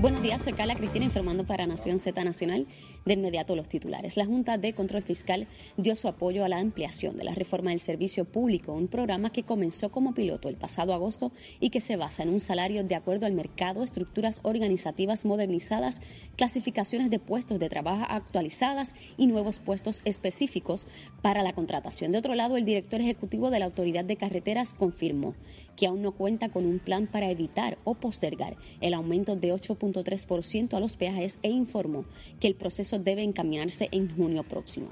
Buenos días, soy Carla Cristina informando para Nación Z Nacional. De inmediato los titulares. La Junta de Control Fiscal dio su apoyo a la ampliación de la reforma del servicio público, un programa que comenzó como piloto el pasado agosto y que se basa en un salario de acuerdo al mercado, estructuras organizativas modernizadas, clasificaciones de puestos de trabajo actualizadas y nuevos puestos específicos para la contratación. De otro lado, el director ejecutivo de la Autoridad de Carreteras confirmó que aún no cuenta con un plan para evitar o postergar el aumento de 8.3% a los peajes e informó que el proceso debe encaminarse en junio próximo.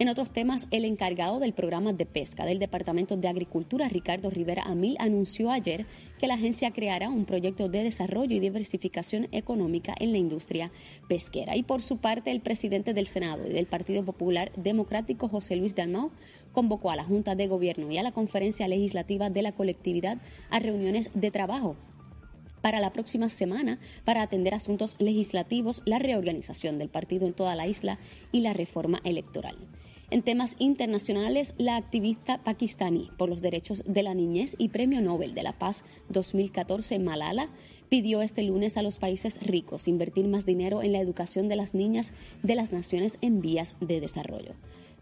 En otros temas, el encargado del programa de pesca del Departamento de Agricultura, Ricardo Rivera Amil, anunció ayer que la agencia creará un proyecto de desarrollo y diversificación económica en la industria pesquera. Y por su parte, el presidente del Senado y del Partido Popular Democrático, José Luis Dalmau, convocó a la Junta de Gobierno y a la Conferencia Legislativa de la Colectividad a reuniones de trabajo para la próxima semana para atender asuntos legislativos, la reorganización del partido en toda la isla y la reforma electoral. En temas internacionales, la activista pakistaní por los derechos de la niñez y Premio Nobel de la Paz 2014, Malala, pidió este lunes a los países ricos invertir más dinero en la educación de las niñas de las naciones en vías de desarrollo.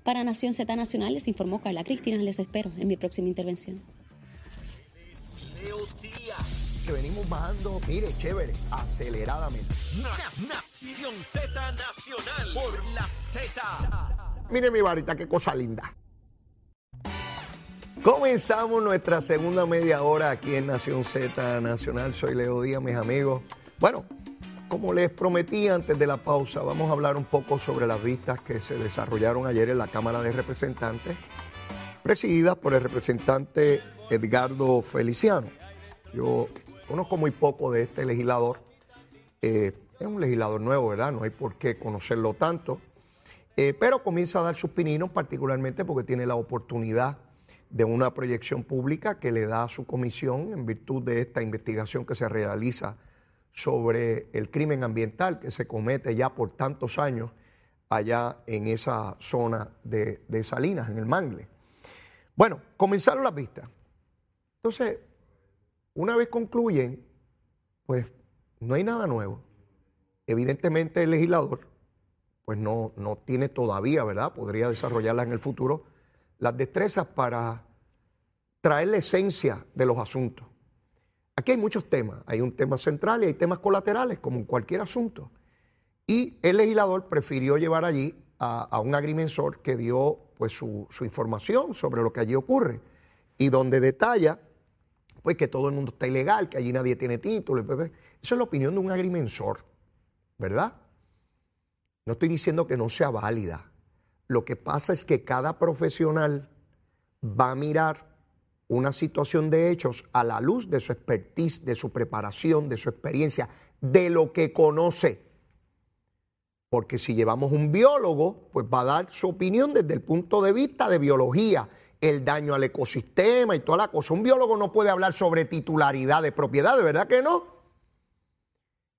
Para Nación Z Nacional les informó Carla Cristina. Les espero en mi próxima intervención. Que venimos bajando, mire, chévere, aceleradamente. Nación Z Nacional por la Z. Mire mi varita, qué cosa linda. Comenzamos nuestra segunda media hora aquí en Nación Z Nacional. Soy Leo Díaz, mis amigos. Bueno, como les prometí antes de la pausa, vamos a hablar un poco sobre las vistas que se desarrollaron ayer en la Cámara de Representantes, presididas por el representante Edgardo Feliciano. Yo conozco muy poco de este legislador. Eh, es un legislador nuevo, ¿verdad? No hay por qué conocerlo tanto. Eh, pero comienza a dar sus pininos, particularmente porque tiene la oportunidad de una proyección pública que le da a su comisión en virtud de esta investigación que se realiza sobre el crimen ambiental que se comete ya por tantos años allá en esa zona de, Salinas, en el Mangle. Bueno, comenzaron las vistas. Entonces, una vez concluyen, pues no hay nada nuevo. Evidentemente el legislador, pues no, no tiene todavía, ¿verdad? Podría desarrollarla en el futuro, las destrezas para traer la esencia de los asuntos. Aquí hay muchos temas. Hay un tema central y hay temas colaterales, como en cualquier asunto. Y el legislador prefirió llevar allí a, un agrimensor que dio pues, su, información sobre lo que allí ocurre y donde detalla pues, que todo el mundo está ilegal, que allí nadie tiene título. Esa es la opinión de un agrimensor, ¿verdad? No estoy diciendo que no sea válida. Lo que pasa es que cada profesional va a mirar una situación de hechos a la luz de su expertise, de su preparación, de su experiencia, de lo que conoce. Porque si llevamos un biólogo, pues va a dar su opinión desde el punto de vista de biología, el daño al ecosistema y toda la cosa. Un biólogo no puede hablar sobre titularidad de propiedad, ¿de verdad que no?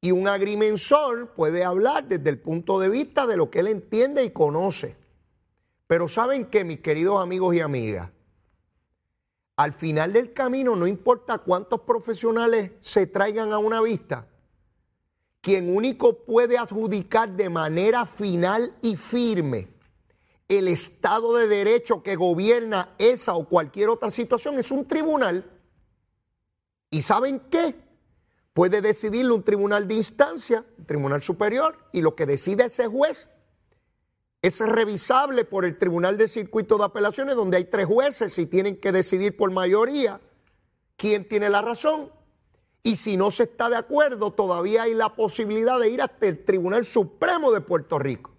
Y un agrimensor puede hablar desde el punto de vista de lo que él entiende y conoce. Pero ¿saben qué, mis queridos amigos y amigas? al final del camino, no importa cuántos profesionales se traigan a una vista, quien único puede adjudicar de manera final y firme el Estado de Derecho que gobierna esa o cualquier otra situación es un tribunal. ¿Y saben qué? Puede decidirlo un tribunal de instancia, un tribunal superior, y lo que decide ese juez es revisable por el Tribunal de Circuito de Apelaciones, donde hay tres jueces y tienen que decidir por mayoría quién tiene la razón. Y si no se está de acuerdo, todavía hay la posibilidad de ir hasta el Tribunal Supremo de Puerto Rico.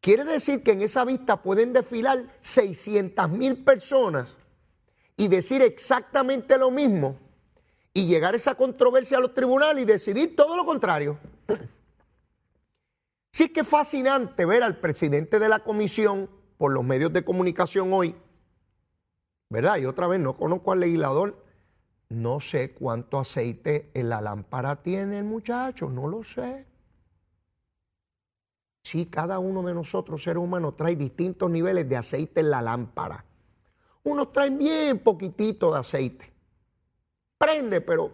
Quiere decir que en esa vista pueden desfilar 600 mil personas y decir exactamente lo mismo y llegar esa controversia a los tribunales y decidir todo lo contrario. Sí que es fascinante ver al presidente de la comisión por los medios de comunicación hoy, ¿verdad? Y otra vez no conozco al legislador, no sé cuánto aceite en la lámpara tiene el muchacho, no lo sé. Sí, cada uno de nosotros, seres humanos, trae distintos niveles de aceite en la lámpara. Unos traen bien poquitito de aceite. Prende, pero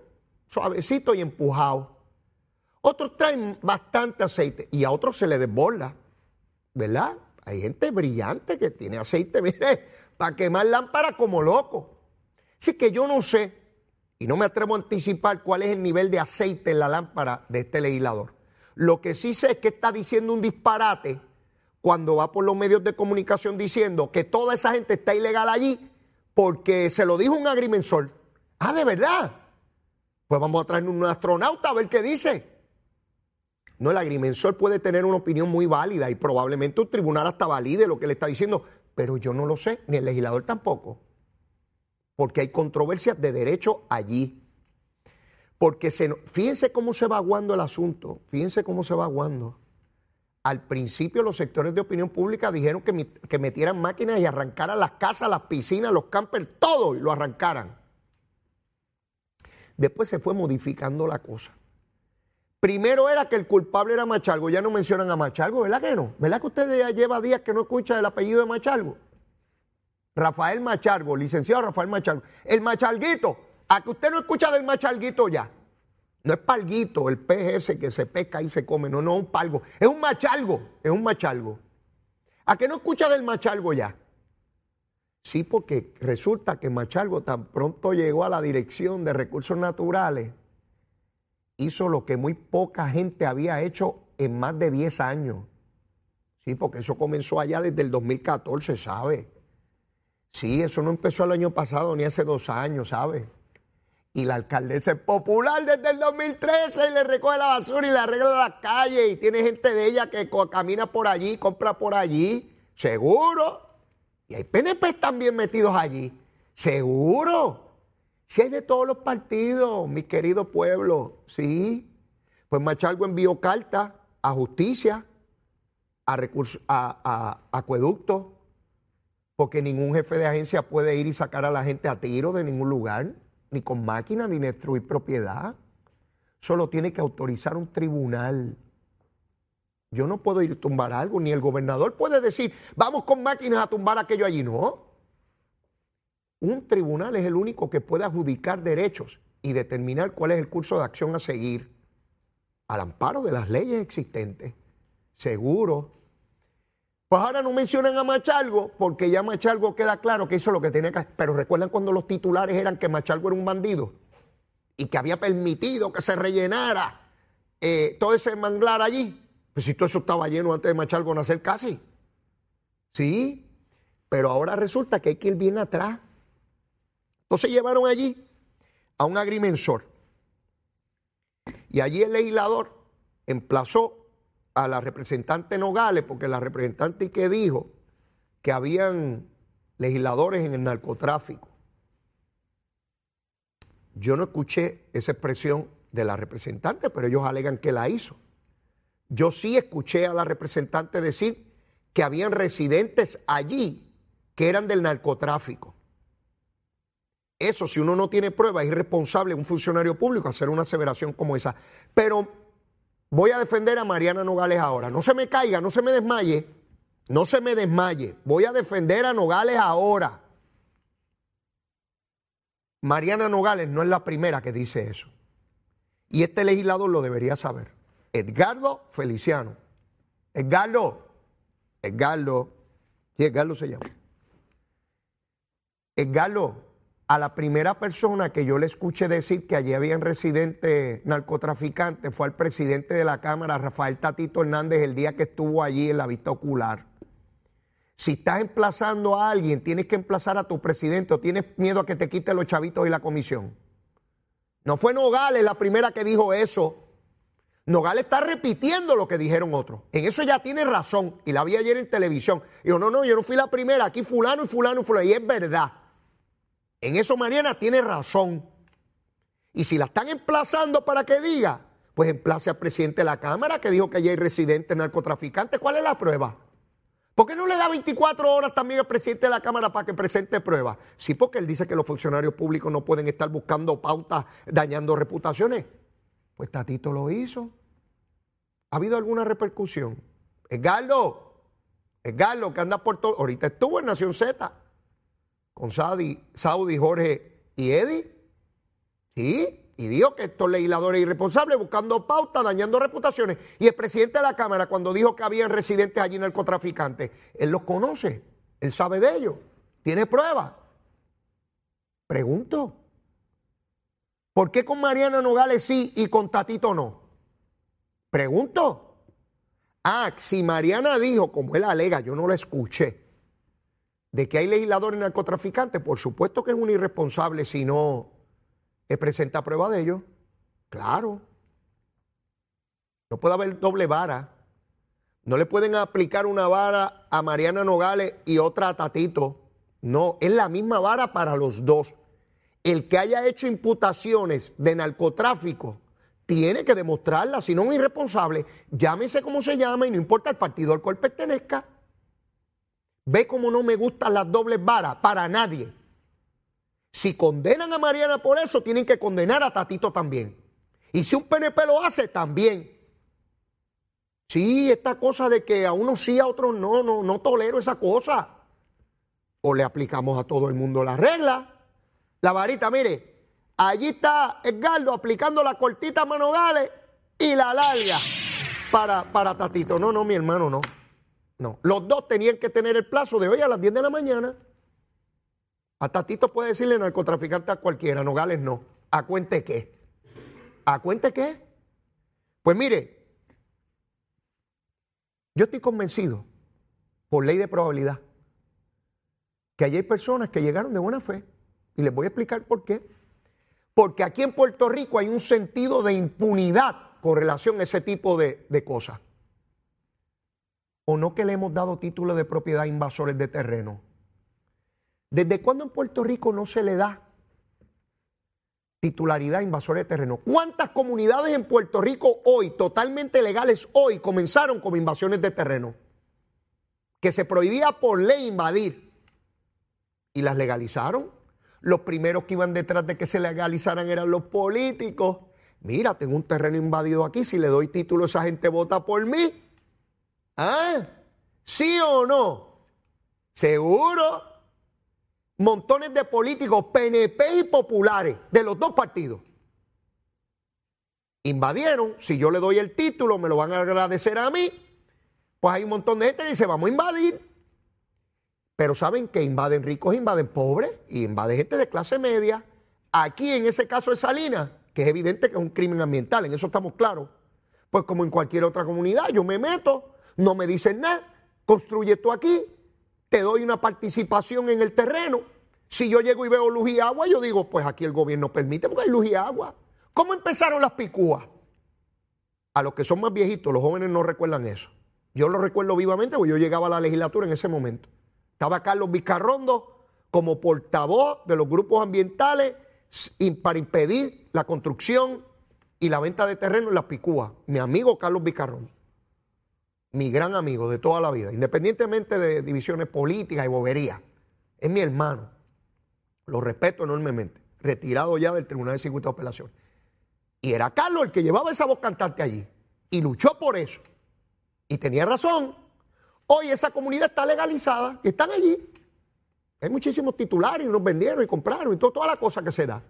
suavecito y empujado. Otros traen bastante aceite y a otros se les desborda, ¿verdad? Hay gente brillante que tiene aceite, mire, para quemar lámparas como loco. Así que yo no sé, y no me atrevo a anticipar cuál es el nivel de aceite en la lámpara de este legislador. Lo que sí sé es que está diciendo un disparate cuando va por los medios de comunicación diciendo que toda esa gente está ilegal allí porque se lo dijo un agrimensor. Ah, de verdad. Pues vamos a traer un astronauta a ver qué dice. No, el agrimensor puede tener una opinión muy válida y probablemente un tribunal hasta valide lo que le está diciendo, pero yo no lo sé, ni el legislador tampoco. Porque hay controversias de derecho allí. Porque se, fíjense cómo se va aguando el asunto, fíjense cómo se va aguando. Al principio los sectores de opinión pública dijeron que, que metieran máquinas y arrancaran las casas, las piscinas, los campers, todo y lo arrancaran. Después se fue modificando la cosa. Primero era que el culpable era Machalgo, ya no mencionan a Machalgo, ¿verdad que no? ¿Verdad que usted ya lleva días que no escucha el apellido de Machalgo? Rafael Machalgo, licenciado Rafael Machalgo. El Machalguito, a que usted no escucha del Machalguito ya. No es palguito, el pez ese que se pesca y se come, no, no, un palgo. Es un machalgo, es un machalgo. ¿A que no escucha del machalgo ya? Sí, porque resulta que Machalgo tan pronto llegó a la dirección de recursos naturales hizo lo que muy poca gente había hecho en más de 10 años. Sí, porque eso comenzó allá desde el 2014, ¿sabe? Sí, eso no empezó el año pasado ni hace dos años, ¿sabe? Y la alcaldesa es popular desde el 2013 y le recoge la basura y le arregla la calle y tiene gente de ella que camina por allí, compra por allí, seguro. Y hay PNP también metidos allí, seguro. Si hay de todos los partidos, mi querido pueblo, sí. Pues Machalgo envió carta a justicia, a, a, acueducto, porque ningún jefe de agencia puede ir y sacar a la gente a tiro de ningún lugar, ni con máquina, ni destruir propiedad. Solo tiene que autorizar un tribunal. Yo no puedo ir a tumbar algo, ni el gobernador puede decir, vamos con máquinas a tumbar aquello allí, no. Un tribunal es el único que puede adjudicar derechos y determinar cuál es el curso de acción a seguir al amparo de las leyes existentes. Seguro. Pues ahora no mencionan a Machalgo porque ya Machalgo queda claro que hizo lo que tenía que hacer. Pero recuerdan cuando los titulares eran que Machalgo era un bandido y que había permitido que se rellenara eh, todo ese manglar allí. Pues si todo eso estaba lleno antes de Machalgo nacer casi. Sí, pero ahora resulta que hay que ir bien atrás. Entonces llevaron allí a un agrimensor. Y allí el legislador emplazó a la representante Nogales, porque la representante que dijo que habían legisladores en el narcotráfico. Yo no escuché esa expresión de la representante, pero ellos alegan que la hizo. Yo sí escuché a la representante decir que habían residentes allí que eran del narcotráfico. Eso, si uno no tiene pruebas, es irresponsable un funcionario público hacer una aseveración como esa. Pero voy a defender a Mariana Nogales ahora. No se me caiga, no se me desmaye. No se me desmaye. Voy a defender a Nogales ahora. Mariana Nogales no es la primera que dice eso. Y este legislador lo debería saber. Edgardo Feliciano. Edgardo. Edgardo. Sí, Edgardo se llama. Edgardo a la primera persona que yo le escuché decir que allí habían residentes narcotraficantes fue al presidente de la Cámara, Rafael Tatito Hernández, el día que estuvo allí en la vista ocular. Si estás emplazando a alguien, tienes que emplazar a tu presidente o tienes miedo a que te quite los chavitos y la comisión. No fue Nogales la primera que dijo eso. Nogales está repitiendo lo que dijeron otros. En eso ya tiene razón. Y la vi ayer en televisión. Dijo, no, no, yo no fui la primera. Aquí fulano y fulano y fulano. Y es verdad. En eso Mariana tiene razón. Y si la están emplazando para que diga, pues emplace al presidente de la Cámara que dijo que ya hay residentes narcotraficantes. ¿Cuál es la prueba? ¿Por qué no le da 24 horas también al presidente de la Cámara para que presente pruebas? Sí, porque él dice que los funcionarios públicos no pueden estar buscando pautas, dañando reputaciones. Pues Tatito lo hizo. ¿Ha habido alguna repercusión? Edgardo, Edgardo, que anda por todo. Ahorita estuvo en Nación Z con Saudi, Saudi, Jorge y Eddie. Sí. y dijo que estos legisladores irresponsables buscando pauta, dañando reputaciones. Y el presidente de la Cámara, cuando dijo que habían residentes allí narcotraficantes, él los conoce, él sabe de ellos, tiene pruebas. Pregunto, ¿por qué con Mariana Nogales sí y con Tatito no? Pregunto. Ah, si Mariana dijo, como él alega, yo no la escuché, de que hay legisladores narcotraficantes, por supuesto que es un irresponsable si no presenta prueba de ello. Claro. No puede haber doble vara. No le pueden aplicar una vara a Mariana Nogales y otra a Tatito. No, es la misma vara para los dos. El que haya hecho imputaciones de narcotráfico tiene que demostrarla, si no es irresponsable, llámese como se llama y no importa el partido al cual pertenezca. Ve cómo no me gustan las dobles varas para nadie. Si condenan a Mariana por eso, tienen que condenar a Tatito también. Y si un PNP lo hace, también. Sí, esta cosa de que a unos sí, a otros no, no, no tolero esa cosa. O le aplicamos a todo el mundo la regla. La varita, mire, allí está Edgardo aplicando la cortita a Manogales y la larga para, para Tatito. No, no, mi hermano, no. No. Los dos tenían que tener el plazo de hoy a las 10 de la mañana. A Tatito puede decirle narcotraficante a cualquiera, Nogales no. ¿A cuente qué? ¿A cuente qué? Pues mire, yo estoy convencido, por ley de probabilidad, que allí hay personas que llegaron de buena fe. Y les voy a explicar por qué. Porque aquí en Puerto Rico hay un sentido de impunidad con relación a ese tipo de, cosas. O no que le hemos dado título de propiedad a invasores de terreno ¿Desde cuándo en Puerto Rico no se le da titularidad a invasores de terreno? ¿Cuántas comunidades en Puerto Rico hoy, totalmente legales hoy, comenzaron como invasiones de terreno? Que se prohibía por ley invadir. Y las legalizaron. Los primeros que iban detrás de que se legalizaran eran los políticos. Mira, tengo un terreno invadido aquí, si le doy título esa gente vota por mí. ¿Ah? ¿Sí o no? ¿Seguro? montones de políticos, PNP y populares, de los dos partidos. Invadieron, si yo le doy el título, me lo van a agradecer a mí, pues hay un montón de gente que dice, vamos a invadir. Pero saben que invaden ricos, invaden pobres y invaden gente de clase media. Aquí en ese caso de Salinas, que es evidente que es un crimen ambiental, en eso estamos claros. Pues como en cualquier otra comunidad, yo me meto, no me dicen nada, construye esto aquí, te doy una participación en el terreno. Si yo llego y veo luz y agua, yo digo, pues aquí el gobierno permite porque hay luz y agua. ¿Cómo empezaron las picúas? A los que son más viejitos, los jóvenes no recuerdan eso. Yo lo recuerdo vivamente porque yo llegaba a la legislatura en ese momento. Estaba Carlos Vizcarrondo como portavoz de los grupos ambientales para impedir la construcción y la venta de terreno en las picúas. Mi amigo Carlos Vizcarrondo mi gran amigo de toda la vida, independientemente de divisiones políticas y boberías. Es mi hermano. Lo respeto enormemente. Retirado ya del Tribunal de Circuito de Apelación. Y era Carlos el que llevaba esa voz cantante allí. Y luchó por eso. Y tenía razón. Hoy esa comunidad está legalizada y están allí. Hay muchísimos titulares y nos vendieron y compraron y toda la cosa que se da.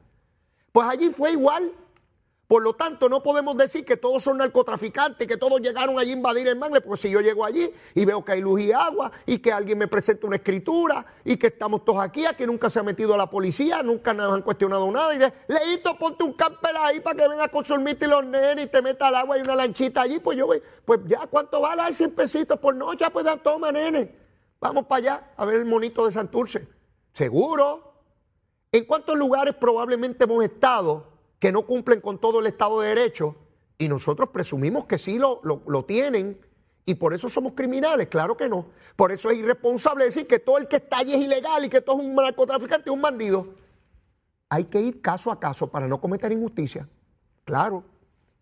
Pues allí fue igual. Por lo tanto, no podemos decir que todos son narcotraficantes, que todos llegaron allí a invadir el mangle, porque si yo llego allí y veo que hay luz y agua y que alguien me presenta una escritura y que estamos todos aquí, aquí nunca se ha metido la policía, nunca nos han cuestionado nada y de, leíto, ponte un campel ahí para que venga a consumirte los nenes y te meta al agua y una lanchita allí, pues yo voy, pues ya, ¿cuánto vale? Hay 100 pesitos por noche, pues da, toma, nene. Vamos para allá a ver el monito de Santurce. Seguro. ¿En cuántos lugares probablemente hemos estado? Que no cumplen con todo el Estado de Derecho y nosotros presumimos que sí lo, lo, tienen y por eso somos criminales, claro que no. Por eso es irresponsable decir que todo el que está allí es ilegal y que todo es un narcotraficante un bandido. Hay que ir caso a caso para no cometer injusticia, claro.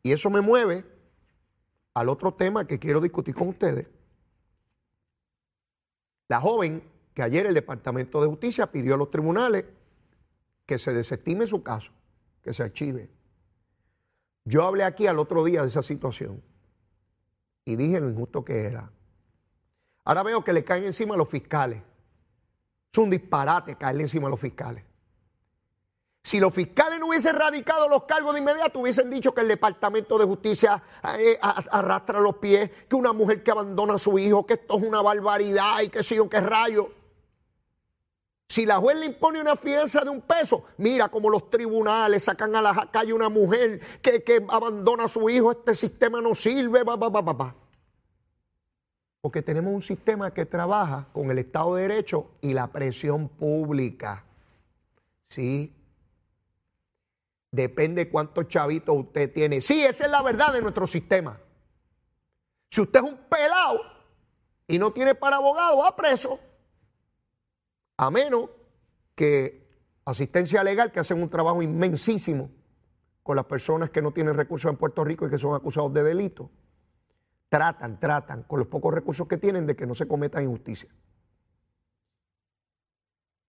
Y eso me mueve al otro tema que quiero discutir con ustedes. La joven que ayer el Departamento de Justicia pidió a los tribunales que se desestime su caso que se archive. Yo hablé aquí al otro día de esa situación y dije lo injusto que era. Ahora veo que le caen encima a los fiscales. Es un disparate caerle encima a los fiscales. Si los fiscales no hubiesen radicado los cargos de inmediato, hubiesen dicho que el Departamento de Justicia eh, arrastra los pies, que una mujer que abandona a su hijo, que esto es una barbaridad y que sé yo qué rayo. Si la juez le impone una fianza de un peso, mira como los tribunales sacan a la calle una mujer que, que abandona a su hijo, este sistema no sirve, pa, pa, pa. Porque tenemos un sistema que trabaja con el Estado de Derecho y la presión pública. ¿Sí? Depende cuántos chavitos usted tiene. Sí, esa es la verdad de nuestro sistema. Si usted es un pelado y no tiene para abogado, va preso. A menos que asistencia legal, que hacen un trabajo inmensísimo con las personas que no tienen recursos en Puerto Rico y que son acusados de delito, tratan, tratan con los pocos recursos que tienen de que no se cometa injusticia.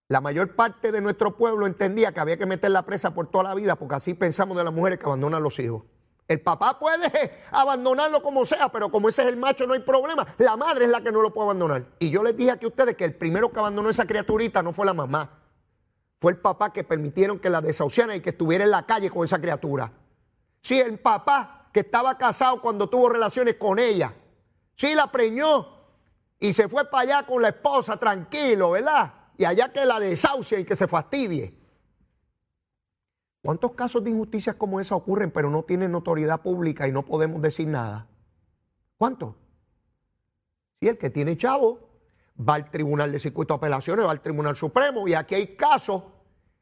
La mayor parte de nuestro pueblo entendía que había que meter la presa por toda la vida, porque así pensamos de las mujeres que abandonan los hijos. El papá puede abandonarlo como sea, pero como ese es el macho no hay problema. La madre es la que no lo puede abandonar. Y yo les dije aquí a ustedes que el primero que abandonó esa criaturita no fue la mamá. Fue el papá que permitieron que la desahuciaran y que estuviera en la calle con esa criatura. Sí, el papá que estaba casado cuando tuvo relaciones con ella. Sí, la preñó y se fue para allá con la esposa tranquilo, ¿verdad? y allá que la desahucie y que se fastidie. ¿Cuántos casos de injusticias como esa ocurren pero no tienen notoriedad pública y no podemos decir nada? ¿Cuántos? Si el que tiene chavo va al Tribunal de Circuito de Apelaciones, va al Tribunal Supremo y aquí hay casos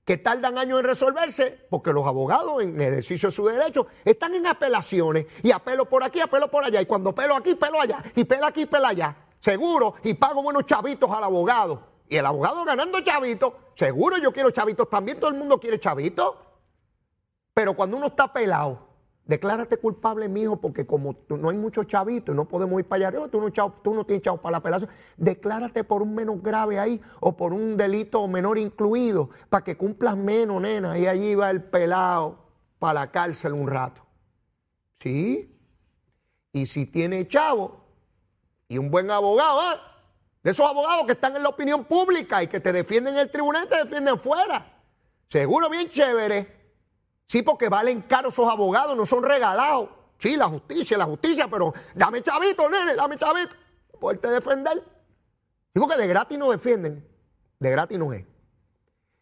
que tardan años en resolverse porque los abogados en ejercicio de su derecho están en apelaciones y apelo por aquí, apelo por allá y cuando pelo aquí, pelo allá y pelo aquí, pelo allá. Seguro y pago buenos chavitos al abogado y el abogado ganando chavitos, seguro yo quiero chavitos también, todo el mundo quiere chavitos. Pero cuando uno está pelado, declárate culpable, mijo, porque como no hay muchos chavitos y no podemos ir para allá arriba, tú no, tú no tienes chavos para la apelación, declárate por un menos grave ahí o por un delito menor incluido, para que cumplas menos, nena, y allí va el pelado para la cárcel un rato. ¿Sí? Y si tiene chavo y un buen abogado, ¿eh? De esos abogados que están en la opinión pública y que te defienden en el tribunal te defienden fuera. Seguro bien chévere. Sí, porque valen caro esos abogados, no son regalados. Sí, la justicia, la justicia, pero dame chavito, nene, dame chavito. Poderte defender. Digo que de gratis no defienden. De gratis no es.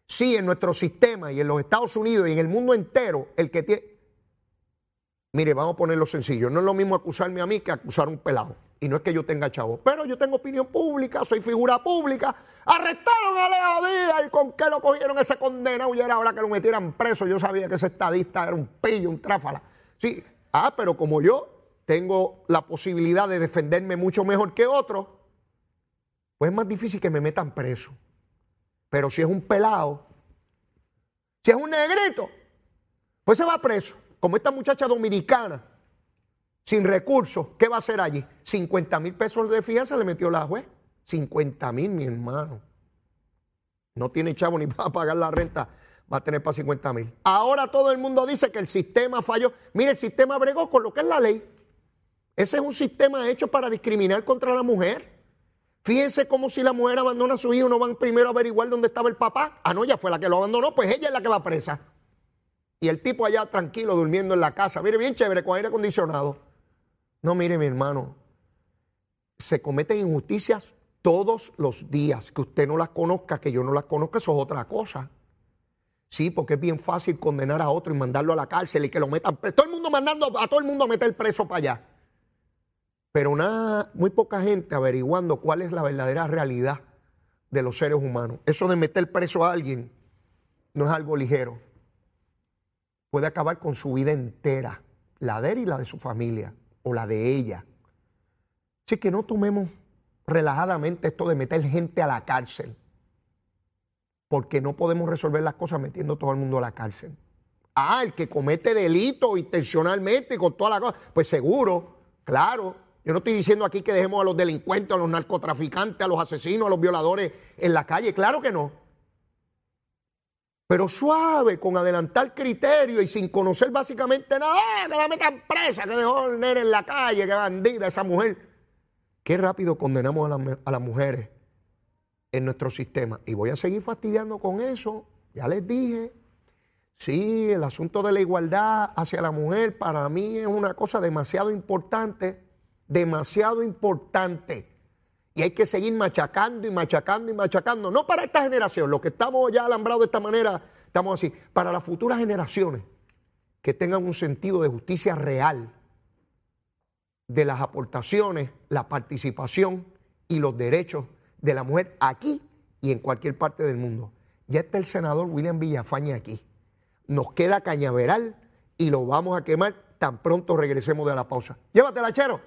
Sí, en nuestro sistema y en los Estados Unidos y en el mundo entero, el que tiene. Mire, vamos a ponerlo sencillo. No es lo mismo acusarme a mí que acusar a un pelado. Y no es que yo tenga chavo, pero yo tengo opinión pública, soy figura pública. Arrestaron a Leo Díaz y con qué lo cogieron ese condenado y era ahora que lo metieran preso. Yo sabía que ese estadista era un pillo, un tráfala. Sí, ah, pero como yo tengo la posibilidad de defenderme mucho mejor que otros, pues es más difícil que me metan preso. Pero si es un pelado, si es un negrito, pues se va preso. Como esta muchacha dominicana sin recursos, ¿qué va a hacer allí? 50 mil pesos de fianza le metió la juez. 50 mil, mi hermano. No tiene chavo ni para pagar la renta, va a tener para 50 mil. Ahora todo el mundo dice que el sistema falló. Mire, el sistema bregó con lo que es la ley. Ese es un sistema hecho para discriminar contra la mujer. Fíjense como si la mujer abandona a su hijo, no van primero a averiguar dónde estaba el papá. Ah, no, ya fue la que lo abandonó, pues ella es la que va presa. Y el tipo allá tranquilo, durmiendo en la casa. Mire, bien chévere, con aire acondicionado. No, mire mi hermano, se cometen injusticias todos los días. Que usted no las conozca, que yo no las conozca, eso es otra cosa. Sí, porque es bien fácil condenar a otro y mandarlo a la cárcel y que lo metan preso. Todo el mundo mandando a todo el mundo a meter preso para allá. Pero nada, muy poca gente averiguando cuál es la verdadera realidad de los seres humanos. Eso de meter preso a alguien no es algo ligero. Puede acabar con su vida entera, la de él y la de su familia o la de ella. Así que no tomemos relajadamente esto de meter gente a la cárcel, porque no podemos resolver las cosas metiendo todo el mundo a la cárcel. Ah, el que comete delito intencionalmente con toda la cosa, pues seguro, claro. Yo no estoy diciendo aquí que dejemos a los delincuentes, a los narcotraficantes, a los asesinos, a los violadores en la calle, claro que no. Pero suave, con adelantar criterio y sin conocer básicamente nada. ¡Eh, que la metan presa! Que dejó el nene en la calle, que bandida esa mujer. Qué rápido condenamos a, las mujeres en nuestro sistema. Y voy a seguir fastidiando con eso. Ya les dije. Sí, el asunto de la igualdad hacia la mujer para mí es una cosa demasiado importante, demasiado importante. Y hay que seguir machacando y machacando y machacando. No para esta generación, los que estamos ya alambrados de esta manera, estamos así. Para las futuras generaciones que tengan un sentido de justicia real de las aportaciones, la participación y los derechos de la mujer aquí y en cualquier parte del mundo. Ya está el senador William Villafaña aquí. Nos queda cañaveral y lo vamos a quemar tan pronto regresemos de la pausa. Llévatela, chero.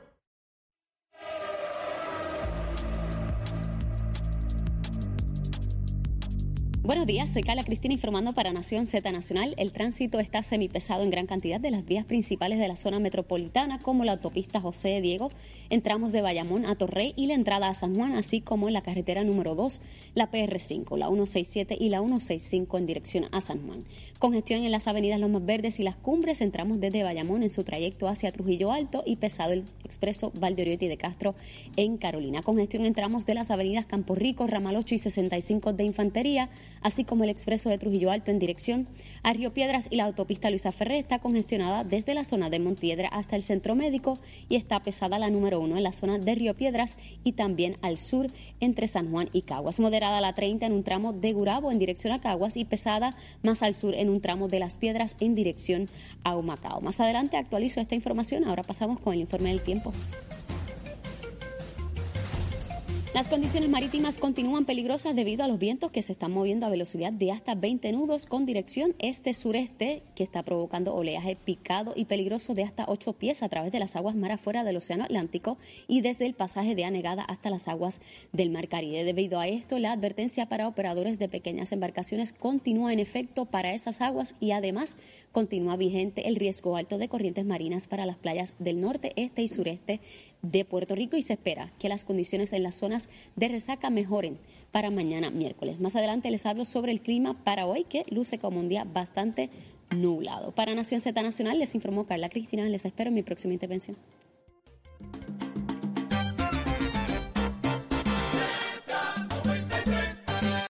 Buenos días, soy Carla Cristina informando para Nación Z Nacional. El tránsito está semipesado en gran cantidad de las vías principales de la zona metropolitana, como la autopista José Diego, en tramos de Bayamón a Torrey y la entrada a San Juan, así como en la carretera número 2, la PR5, la 167 y la 165 en dirección a San Juan. Congestión en las avenidas Lomas Verdes y las Cumbres, entramos desde Bayamón en su trayecto hacia Trujillo Alto y pesado el expreso Valdeoriotti de Castro en Carolina. Congestión en tramos de las avenidas Campo Rico, Ramal 8 y 65 de Infantería, así como el expreso de Trujillo Alto en dirección a Río Piedras y la autopista Luisa Ferré está congestionada desde la zona de Montiedra hasta el centro médico y está pesada la número uno en la zona de Río Piedras y también al sur entre San Juan y Caguas. Moderada la 30 en un tramo de Gurabo en dirección a Caguas y pesada más al sur en un tramo de Las Piedras en dirección a Humacao. Más adelante actualizo esta información. Ahora pasamos con el informe del tiempo. Las condiciones marítimas continúan peligrosas debido a los vientos que se están moviendo a velocidad de hasta 20 nudos con dirección este-sureste, que está provocando oleaje picado y peligroso de hasta 8 pies a través de las aguas mar afuera del Océano Atlántico y desde el pasaje de Anegada hasta las aguas del Mar Caribe. Debido a esto, la advertencia para operadores de pequeñas embarcaciones continúa en efecto para esas aguas y además continúa vigente el riesgo alto de corrientes marinas para las playas del norte, este y sureste de Puerto Rico y se espera que las condiciones en las zonas de resaca mejoren para mañana miércoles. Más adelante les hablo sobre el clima para hoy que luce como un día bastante nublado. Para Nación Z Nacional les informó Carla Cristina. Les espero en mi próxima intervención.